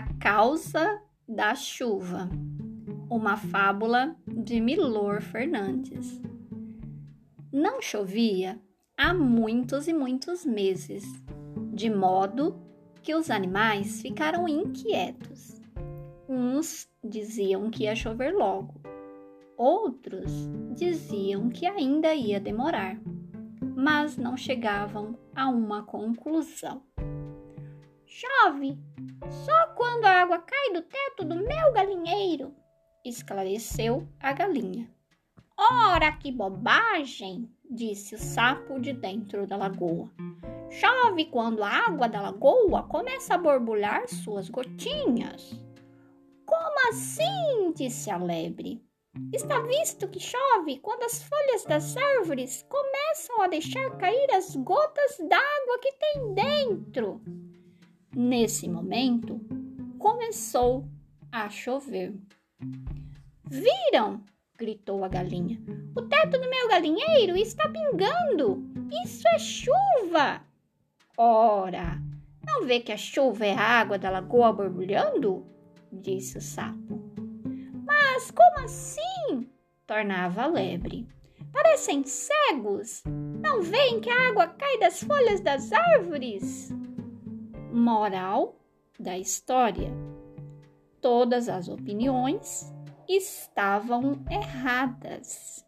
causa da chuva. Uma fábula de Milor Fernandes. Não chovia há muitos e muitos meses, de modo que os animais ficaram inquietos. Uns diziam que ia chover logo, outros diziam que ainda ia demorar, mas não chegavam a uma conclusão. Chove só quando a água cai do teto do meu galinheiro, esclareceu a galinha. Ora, que bobagem! disse o sapo de dentro da lagoa. Chove quando a água da lagoa começa a borbulhar suas gotinhas. Como assim? disse a lebre. Está visto que chove quando as folhas das árvores começam a deixar cair as gotas d'água que tem dentro. Nesse momento, começou a chover. Viram? gritou a galinha. O teto do meu galinheiro está pingando. Isso é chuva. Ora, não vê que a chuva é a água da lagoa borbulhando? disse o sapo. Mas como assim? tornava a lebre. Parecem cegos. Não veem que a água cai das folhas das árvores? Moral da história: todas as opiniões estavam erradas.